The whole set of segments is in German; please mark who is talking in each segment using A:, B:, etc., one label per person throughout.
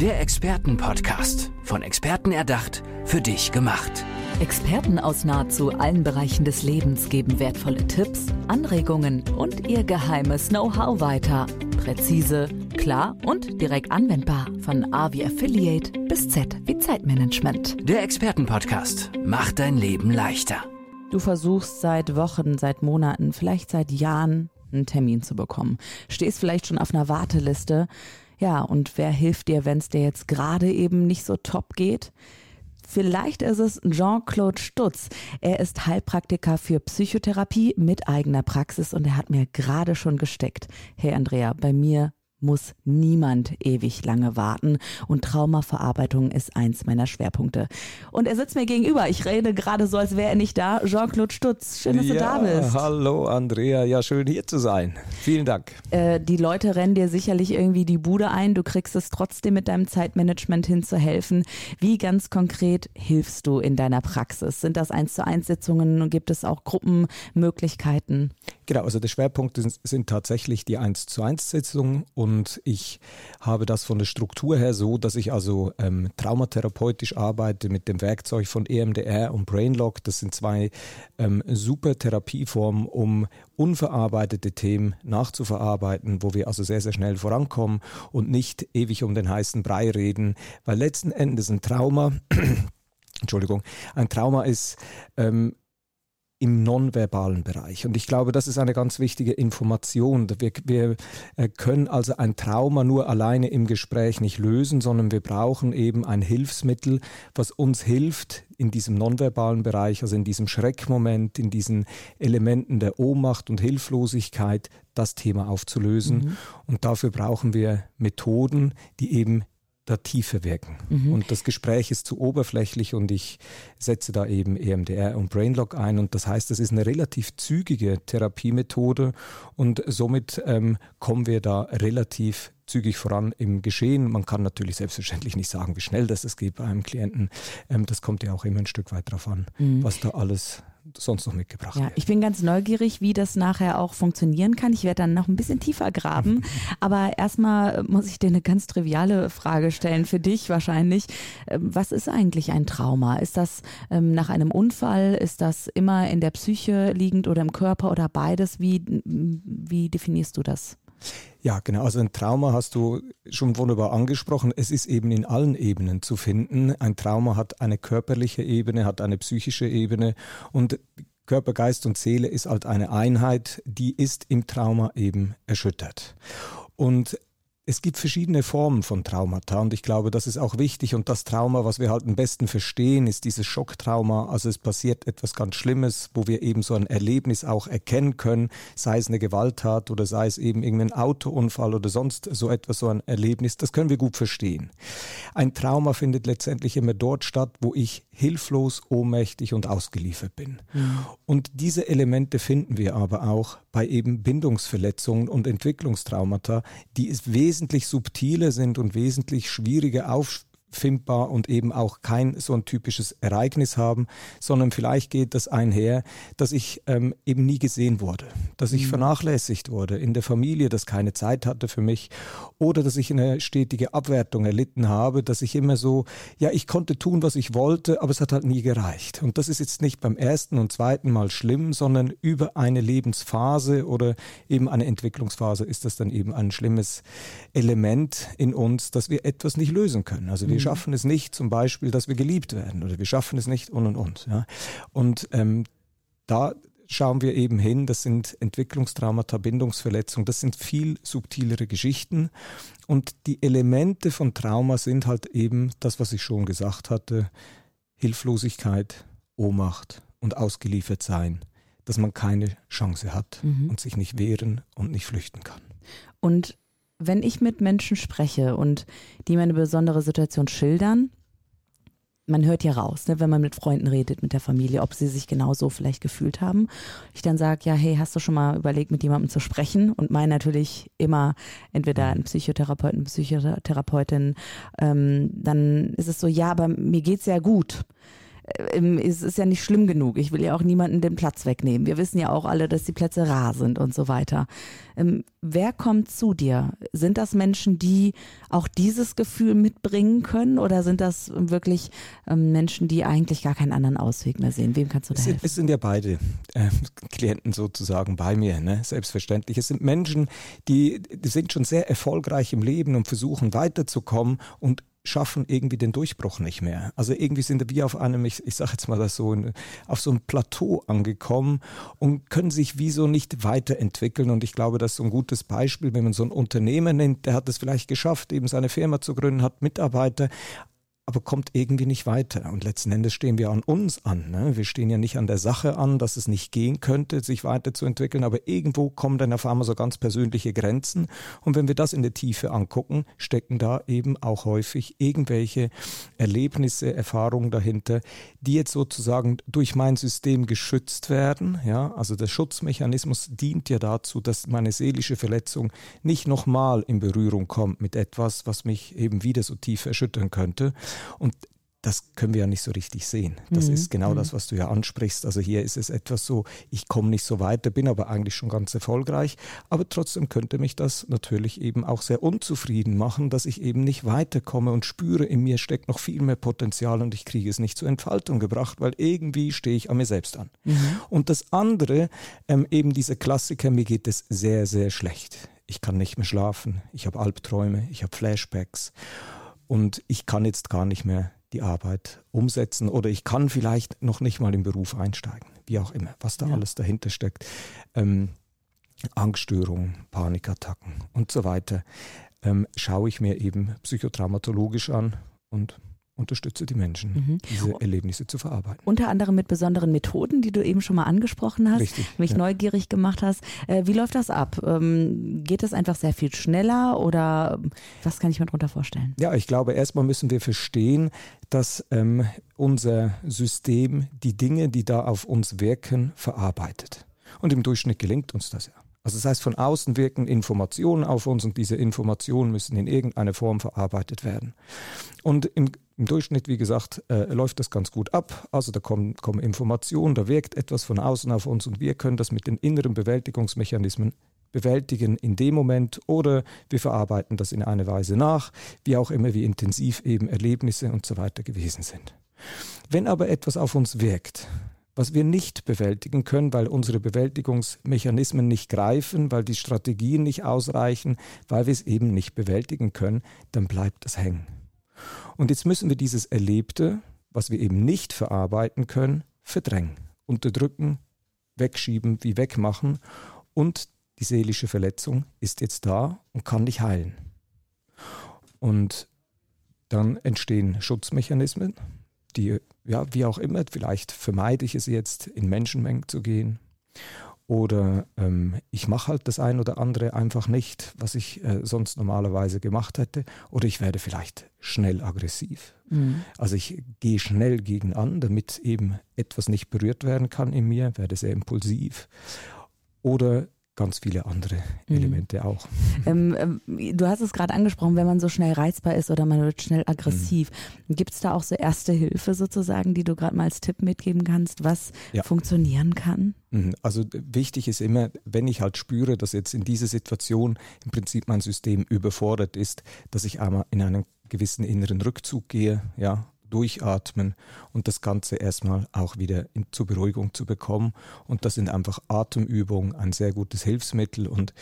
A: Der Expertenpodcast. Von Experten erdacht, für dich gemacht.
B: Experten aus nahezu allen Bereichen des Lebens geben wertvolle Tipps, Anregungen und ihr geheimes Know-how weiter. Präzise, klar und direkt anwendbar. Von A wie Affiliate bis Z wie Zeitmanagement.
A: Der Expertenpodcast macht dein Leben leichter.
B: Du versuchst seit Wochen, seit Monaten, vielleicht seit Jahren einen Termin zu bekommen. Stehst vielleicht schon auf einer Warteliste. Ja, und wer hilft dir, wenn es dir jetzt gerade eben nicht so top geht? Vielleicht ist es Jean-Claude Stutz. Er ist Heilpraktiker für Psychotherapie mit eigener Praxis und er hat mir gerade schon gesteckt. Hey Andrea, bei mir muss niemand ewig lange warten und Traumaverarbeitung ist eins meiner Schwerpunkte. Und er sitzt mir gegenüber. Ich rede gerade so, als wäre er nicht da. Jean-Claude Stutz, schön, dass ja, du da bist.
C: Hallo Andrea, ja schön hier zu sein. Vielen Dank.
B: Äh, die Leute rennen dir sicherlich irgendwie die Bude ein. Du kriegst es trotzdem mit deinem Zeitmanagement hinzuhelfen. Wie ganz konkret hilfst du in deiner Praxis? Sind das eins zu eins Sitzungen? Gibt es auch Gruppenmöglichkeiten?
C: Genau, also der Schwerpunkt sind tatsächlich die 1 zu 1 Sitzungen und ich habe das von der Struktur her so, dass ich also ähm, traumatherapeutisch arbeite mit dem Werkzeug von EMDR und Brainlock. Das sind zwei ähm, super Therapieformen, um unverarbeitete Themen nachzuverarbeiten, wo wir also sehr, sehr schnell vorankommen und nicht ewig um den heißen Brei reden, weil letzten Endes ein Trauma Entschuldigung, ein Trauma ist ähm, im nonverbalen Bereich. Und ich glaube, das ist eine ganz wichtige Information. Wir, wir, äh, können also ein Trauma nur alleine im Gespräch nicht lösen, sondern wir brauchen eben ein Hilfsmittel, was uns hilft, in diesem nonverbalen Bereich, also in diesem Schreckmoment, in diesen Elementen der Ohnmacht und Hilflosigkeit, das Thema aufzulösen. Mhm. Und dafür brauchen wir Methoden, die eben da tiefer wirken. Mhm. Und das Gespräch ist zu oberflächlich und ich setze da eben EMDR und Brainlock ein. Und das heißt, es ist eine relativ zügige Therapiemethode und somit ähm, kommen wir da relativ zügig voran im Geschehen. Man kann natürlich selbstverständlich nicht sagen, wie schnell das es geht bei einem Klienten. Ähm, das kommt ja auch immer ein Stück weit darauf an, mhm. was da alles sonst noch mitgebracht
B: ja,
C: wird.
B: Ich bin ganz neugierig, wie das nachher auch funktionieren kann. Ich werde dann noch ein bisschen tiefer graben. Aber erstmal muss ich dir eine ganz triviale Frage stellen, für dich wahrscheinlich. Ähm, was ist eigentlich ein Trauma? Ist das ähm, nach einem Unfall? Ist das immer in der Psyche liegend oder im Körper oder beides? Wie, wie definierst du das?
C: Ja, genau. Also ein Trauma hast du schon wunderbar angesprochen. Es ist eben in allen Ebenen zu finden. Ein Trauma hat eine körperliche Ebene, hat eine psychische Ebene und Körper, Geist und Seele ist halt eine Einheit, die ist im Trauma eben erschüttert. Und es gibt verschiedene Formen von Traumata und ich glaube, das ist auch wichtig und das Trauma, was wir halt am besten verstehen, ist dieses Schocktrauma. Also es passiert etwas ganz Schlimmes, wo wir eben so ein Erlebnis auch erkennen können, sei es eine Gewalttat oder sei es eben irgendein Autounfall oder sonst so etwas, so ein Erlebnis. Das können wir gut verstehen. Ein Trauma findet letztendlich immer dort statt, wo ich hilflos, ohnmächtig und ausgeliefert bin. Mhm. Und diese Elemente finden wir aber auch bei eben Bindungsverletzungen und Entwicklungstraumata, die es wesentlich wesentlich subtiler sind und wesentlich schwieriger auf, findbar und eben auch kein so ein typisches Ereignis haben, sondern vielleicht geht das einher, dass ich ähm, eben nie gesehen wurde, dass ich mhm. vernachlässigt wurde in der Familie, dass keine Zeit hatte für mich oder dass ich eine stetige Abwertung erlitten habe, dass ich immer so, ja, ich konnte tun, was ich wollte, aber es hat halt nie gereicht. Und das ist jetzt nicht beim ersten und zweiten Mal schlimm, sondern über eine Lebensphase oder eben eine Entwicklungsphase ist das dann eben ein schlimmes Element in uns, dass wir etwas nicht lösen können. Also wir wir schaffen es nicht, zum Beispiel, dass wir geliebt werden oder wir schaffen es nicht und und und. Ja. Und ähm, da schauen wir eben hin, das sind Entwicklungstraumata, Bindungsverletzungen, das sind viel subtilere Geschichten. Und die Elemente von Trauma sind halt eben das, was ich schon gesagt hatte, Hilflosigkeit, Ohnmacht und ausgeliefert sein, dass man keine Chance hat mhm. und sich nicht wehren und nicht flüchten kann.
B: Und wenn ich mit Menschen spreche und die mir eine besondere Situation schildern, man hört ja raus, ne, wenn man mit Freunden redet, mit der Familie, ob sie sich genauso vielleicht gefühlt haben. Ich dann sage, ja, hey, hast du schon mal überlegt, mit jemandem zu sprechen? Und meine natürlich immer entweder einen Psychotherapeuten, Psychotherapeutin. Ähm, dann ist es so, ja, aber mir geht's ja gut. Es ist ja nicht schlimm genug. Ich will ja auch niemanden den Platz wegnehmen. Wir wissen ja auch alle, dass die Plätze rar sind und so weiter. Ähm, wer kommt zu dir? Sind das Menschen, die auch dieses Gefühl mitbringen können oder sind das wirklich ähm, Menschen, die eigentlich gar keinen anderen Ausweg mehr sehen? Wem kannst du da helfen?
C: Es sind ja beide äh, Klienten sozusagen bei mir, ne? selbstverständlich. Es sind Menschen, die, die sind schon sehr erfolgreich im Leben und versuchen weiterzukommen und schaffen irgendwie den Durchbruch nicht mehr. Also irgendwie sind wir auf einem, ich, ich sage jetzt mal das so, auf so einem Plateau angekommen und können sich wie so nicht weiterentwickeln. Und ich glaube, das ist so ein gutes Beispiel, wenn man so ein Unternehmen nimmt, der hat es vielleicht geschafft, eben seine Firma zu gründen, hat Mitarbeiter, aber kommt irgendwie nicht weiter. Und letzten Endes stehen wir an uns an. Ne? Wir stehen ja nicht an der Sache an, dass es nicht gehen könnte, sich weiterzuentwickeln, aber irgendwo kommen dann auf einmal so ganz persönliche Grenzen. Und wenn wir das in der Tiefe angucken, stecken da eben auch häufig irgendwelche Erlebnisse, Erfahrungen dahinter, die jetzt sozusagen durch mein System geschützt werden. Ja? Also der Schutzmechanismus dient ja dazu, dass meine seelische Verletzung nicht nochmal in Berührung kommt mit etwas, was mich eben wieder so tief erschüttern könnte. Und das können wir ja nicht so richtig sehen. Das mhm. ist genau mhm. das, was du ja ansprichst. Also hier ist es etwas so, ich komme nicht so weiter, bin aber eigentlich schon ganz erfolgreich. Aber trotzdem könnte mich das natürlich eben auch sehr unzufrieden machen, dass ich eben nicht weiterkomme und spüre, in mir steckt noch viel mehr Potenzial und ich kriege es nicht zur Entfaltung gebracht, weil irgendwie stehe ich an mir selbst an. Mhm. Und das andere, ähm, eben dieser Klassiker, mir geht es sehr, sehr schlecht. Ich kann nicht mehr schlafen, ich habe Albträume, ich habe Flashbacks und ich kann jetzt gar nicht mehr die Arbeit umsetzen oder ich kann vielleicht noch nicht mal im Beruf einsteigen, wie auch immer, was da ja. alles dahinter steckt. Ähm, Angststörungen, Panikattacken und so weiter, ähm, schaue ich mir eben psychotraumatologisch an und unterstütze die Menschen, mhm. diese Erlebnisse zu verarbeiten.
B: Unter anderem mit besonderen Methoden, die du eben schon mal angesprochen hast, Richtig, mich ja. neugierig gemacht hast. Äh, wie läuft das ab? Ähm, geht es einfach sehr viel schneller oder was kann ich mir darunter vorstellen?
C: Ja, ich glaube, erstmal müssen wir verstehen, dass ähm, unser System die Dinge, die da auf uns wirken, verarbeitet. Und im Durchschnitt gelingt uns das ja. Also das heißt, von außen wirken Informationen auf uns und diese Informationen müssen in irgendeiner Form verarbeitet werden. Und im, im Durchschnitt, wie gesagt, äh, läuft das ganz gut ab. Also da kommen, kommen Informationen, da wirkt etwas von außen auf uns und wir können das mit den inneren Bewältigungsmechanismen bewältigen in dem Moment oder wir verarbeiten das in einer Weise nach, wie auch immer, wie intensiv eben Erlebnisse und so weiter gewesen sind. Wenn aber etwas auf uns wirkt, was wir nicht bewältigen können, weil unsere Bewältigungsmechanismen nicht greifen, weil die Strategien nicht ausreichen, weil wir es eben nicht bewältigen können, dann bleibt es hängen. Und jetzt müssen wir dieses Erlebte, was wir eben nicht verarbeiten können, verdrängen, unterdrücken, wegschieben, wie wegmachen. Und die seelische Verletzung ist jetzt da und kann nicht heilen. Und dann entstehen Schutzmechanismen, die, ja, wie auch immer, vielleicht vermeide ich es jetzt, in Menschenmengen zu gehen. Oder ähm, ich mache halt das ein oder andere einfach nicht, was ich äh, sonst normalerweise gemacht hätte. Oder ich werde vielleicht schnell aggressiv. Mhm. Also ich gehe schnell gegen an, damit eben etwas nicht berührt werden kann in mir, werde sehr impulsiv. Oder ganz viele andere mhm. Elemente mhm. auch.
B: Ähm, ähm, du hast es gerade angesprochen, wenn man so schnell reizbar ist oder man wird schnell aggressiv. Mhm. Gibt es da auch so erste Hilfe sozusagen, die du gerade mal als Tipp mitgeben kannst, was ja. funktionieren kann?
C: Mhm. Also wichtig ist immer, wenn ich halt spüre, dass jetzt in dieser Situation im Prinzip mein System überfordert ist, dass ich einmal in einen gewissen inneren Rückzug gehe, ja, durchatmen und das Ganze erstmal auch wieder in, zur Beruhigung zu bekommen. Und das sind einfach Atemübungen, ein sehr gutes Hilfsmittel. Und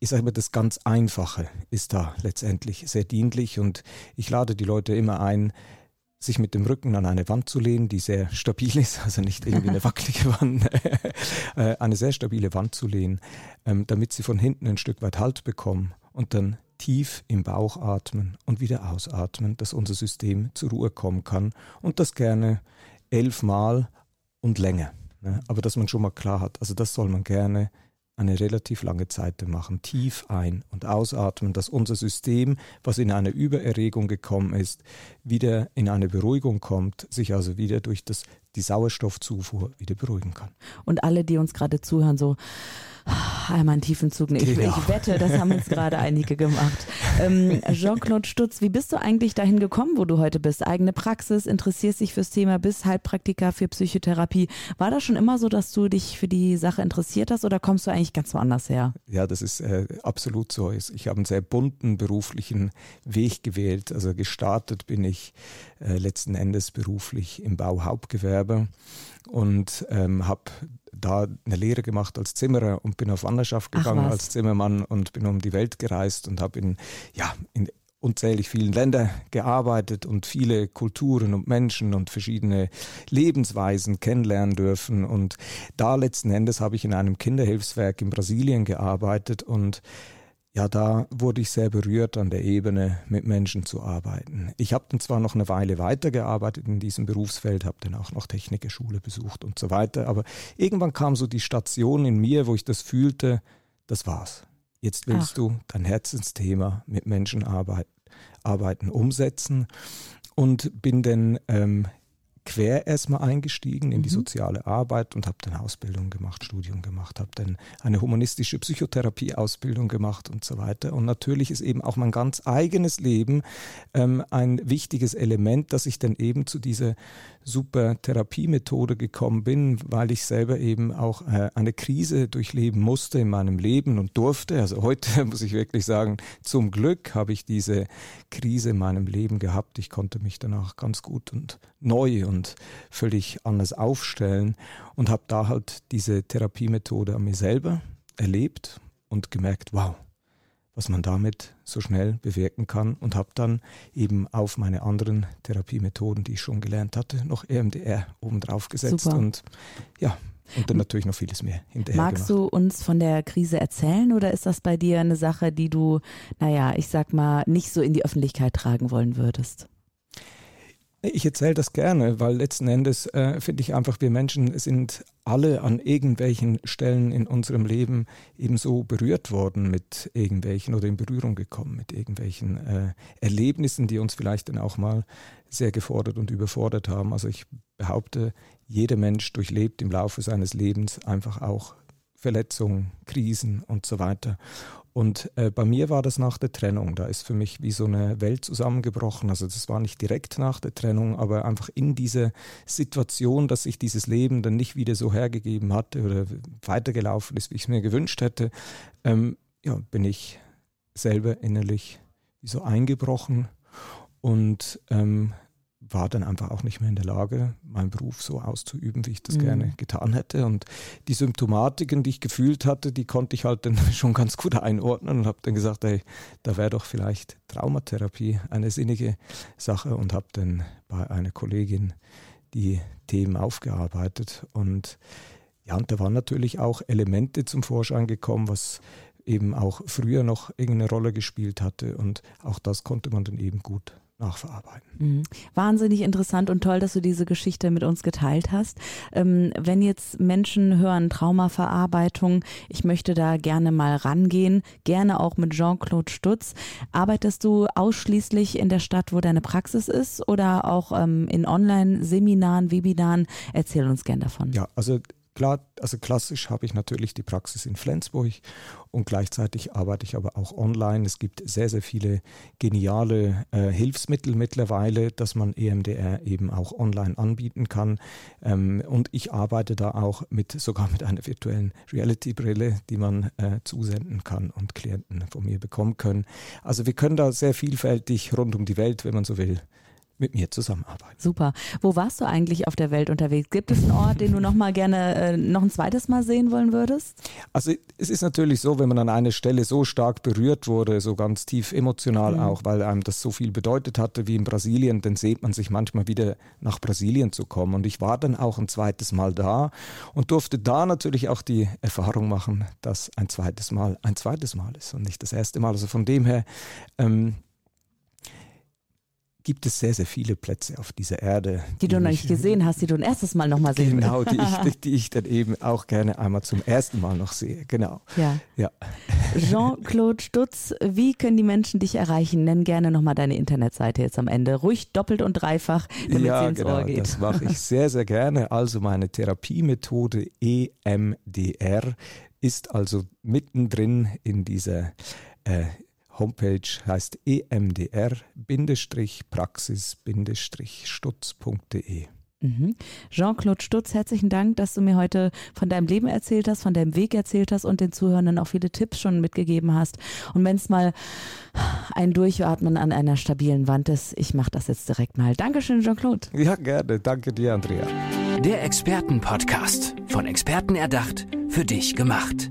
C: ich sage mal, das ganz Einfache ist da letztendlich sehr dienlich. Und ich lade die Leute immer ein, sich mit dem Rücken an eine Wand zu lehnen, die sehr stabil ist, also nicht irgendwie eine wackelige Wand, äh, eine sehr stabile Wand zu lehnen, ähm, damit sie von hinten ein Stück weit Halt bekommen. Und dann tief im Bauch atmen und wieder ausatmen, dass unser System zur Ruhe kommen kann und das gerne elfmal und länger. Ne? Aber dass man schon mal klar hat, also das soll man gerne eine relativ lange Zeit machen, tief ein- und ausatmen, dass unser System, was in eine Übererregung gekommen ist, wieder in eine Beruhigung kommt, sich also wieder durch das die Sauerstoffzufuhr wieder beruhigen kann.
B: Und alle, die uns gerade zuhören, so einmal einen tiefen Zug. Genau. Ich, ich, wette, das haben uns gerade einige gemacht. Ähm, Jean-Claude Stutz, wie bist du eigentlich dahin gekommen, wo du heute bist? Eigene Praxis, interessierst dich fürs Thema, bist Heilpraktiker für Psychotherapie. War das schon immer so, dass du dich für die Sache interessiert hast oder kommst du eigentlich ganz woanders her?
C: Ja, das ist äh, absolut so. Ich habe einen sehr bunten beruflichen Weg gewählt. Also gestartet bin ich äh, letzten Endes beruflich im Bauhauptgewerbe und ähm, habe da eine Lehre gemacht als Zimmerer und bin auf Wanderschaft gegangen als Zimmermann und bin um die Welt gereist und habe in, ja, in unzählig vielen Ländern gearbeitet und viele Kulturen und Menschen und verschiedene Lebensweisen kennenlernen dürfen. Und da letzten Endes habe ich in einem Kinderhilfswerk in Brasilien gearbeitet und ja, da wurde ich sehr berührt, an der Ebene mit Menschen zu arbeiten. Ich habe dann zwar noch eine Weile weitergearbeitet in diesem Berufsfeld, habe dann auch noch Technikerschule besucht und so weiter, aber irgendwann kam so die Station in mir, wo ich das fühlte, das war's. Jetzt willst Ach. du dein Herzensthema mit Menschen arbeiten, arbeiten umsetzen und bin dann ähm, quer erstmal eingestiegen in die mhm. soziale Arbeit und habe dann Ausbildung gemacht, Studium gemacht, habe dann eine humanistische Psychotherapie-Ausbildung gemacht und so weiter. Und natürlich ist eben auch mein ganz eigenes Leben ähm, ein wichtiges Element, dass ich dann eben zu dieser super Therapiemethode gekommen bin, weil ich selber eben auch äh, eine Krise durchleben musste in meinem Leben und durfte. Also heute muss ich wirklich sagen, zum Glück habe ich diese Krise in meinem Leben gehabt. Ich konnte mich danach ganz gut und neu und völlig anders aufstellen und habe da halt diese Therapiemethode an mir selber erlebt und gemerkt, wow, was man damit so schnell bewirken kann und habe dann eben auf meine anderen Therapiemethoden, die ich schon gelernt hatte, noch EMDR obendrauf gesetzt Super. und ja, und dann natürlich noch vieles mehr hinterher.
B: Magst gemacht. du uns von der Krise erzählen oder ist das bei dir eine Sache, die du, naja, ich sag mal, nicht so in die Öffentlichkeit tragen wollen würdest?
C: Ich erzähle das gerne, weil letzten Endes äh, finde ich einfach, wir Menschen sind alle an irgendwelchen Stellen in unserem Leben ebenso berührt worden mit irgendwelchen oder in Berührung gekommen mit irgendwelchen äh, Erlebnissen, die uns vielleicht dann auch mal sehr gefordert und überfordert haben. Also ich behaupte, jeder Mensch durchlebt im Laufe seines Lebens einfach auch Verletzungen, Krisen und so weiter. Und äh, bei mir war das nach der Trennung. Da ist für mich wie so eine Welt zusammengebrochen. Also das war nicht direkt nach der Trennung, aber einfach in dieser Situation, dass sich dieses Leben dann nicht wieder so hergegeben hatte oder weitergelaufen ist, wie ich es mir gewünscht hätte, ähm, ja, bin ich selber innerlich wie so eingebrochen und ähm, war dann einfach auch nicht mehr in der Lage, meinen Beruf so auszuüben, wie ich das mhm. gerne getan hätte. Und die Symptomatiken, die ich gefühlt hatte, die konnte ich halt dann schon ganz gut einordnen und habe dann gesagt, ey, da wäre doch vielleicht Traumatherapie eine sinnige Sache und habe dann bei einer Kollegin die Themen aufgearbeitet. Und ja, und da waren natürlich auch Elemente zum Vorschein gekommen, was eben auch früher noch irgendeine Rolle gespielt hatte. Und auch das konnte man dann eben gut nachverarbeiten.
B: Mhm. Wahnsinnig interessant und toll, dass du diese Geschichte mit uns geteilt hast. Ähm, wenn jetzt Menschen hören, Traumaverarbeitung, ich möchte da gerne mal rangehen, gerne auch mit Jean-Claude Stutz. Arbeitest du ausschließlich in der Stadt, wo deine Praxis ist oder auch ähm, in Online-Seminaren, Webinaren? Erzähl uns gern davon.
C: Ja, also Klar, also klassisch habe ich natürlich die Praxis in Flensburg und gleichzeitig arbeite ich aber auch online. Es gibt sehr, sehr viele geniale äh, Hilfsmittel mittlerweile, dass man EMDR eben auch online anbieten kann. Ähm, und ich arbeite da auch mit sogar mit einer virtuellen Reality-Brille, die man äh, zusenden kann und Klienten von mir bekommen können. Also wir können da sehr vielfältig rund um die Welt, wenn man so will, mit mir zusammenarbeiten.
B: Super. Wo warst du eigentlich auf der Welt unterwegs? Gibt es einen Ort, den du noch mal gerne äh, noch ein zweites Mal sehen wollen würdest?
C: Also es ist natürlich so, wenn man an einer Stelle so stark berührt wurde, so ganz tief emotional mhm. auch, weil einem das so viel bedeutet hatte wie in Brasilien, dann sehnt man sich manchmal wieder nach Brasilien zu kommen. Und ich war dann auch ein zweites Mal da und durfte da natürlich auch die Erfahrung machen, dass ein zweites Mal ein zweites Mal ist und nicht das erste Mal. Also von dem her ähm, gibt es sehr, sehr viele Plätze auf dieser Erde.
B: Die, die du noch nicht gesehen hast, die du ein erstes Mal nochmal sehen
C: Genau, die ich, die ich dann eben auch gerne einmal zum ersten Mal noch sehe. Genau.
B: Ja. ja. Jean-Claude Stutz, wie können die Menschen dich erreichen? Nenn gerne nochmal deine Internetseite jetzt am Ende. Ruhig doppelt und dreifach, damit ja, sie ins genau, Ohr geht.
C: Das mache ich sehr, sehr gerne. Also meine Therapiemethode EMDR ist also mittendrin in dieser äh, Homepage heißt emdr-praxis-stutz.de.
B: Mhm. Jean-Claude Stutz, herzlichen Dank, dass du mir heute von deinem Leben erzählt hast, von deinem Weg erzählt hast und den Zuhörenden auch viele Tipps schon mitgegeben hast. Und wenn es mal ein Durchatmen an einer stabilen Wand ist, ich mache das jetzt direkt mal. Dankeschön, Jean-Claude.
C: Ja, gerne. Danke dir, Andrea.
A: Der Expertenpodcast. Von Experten erdacht, für dich gemacht.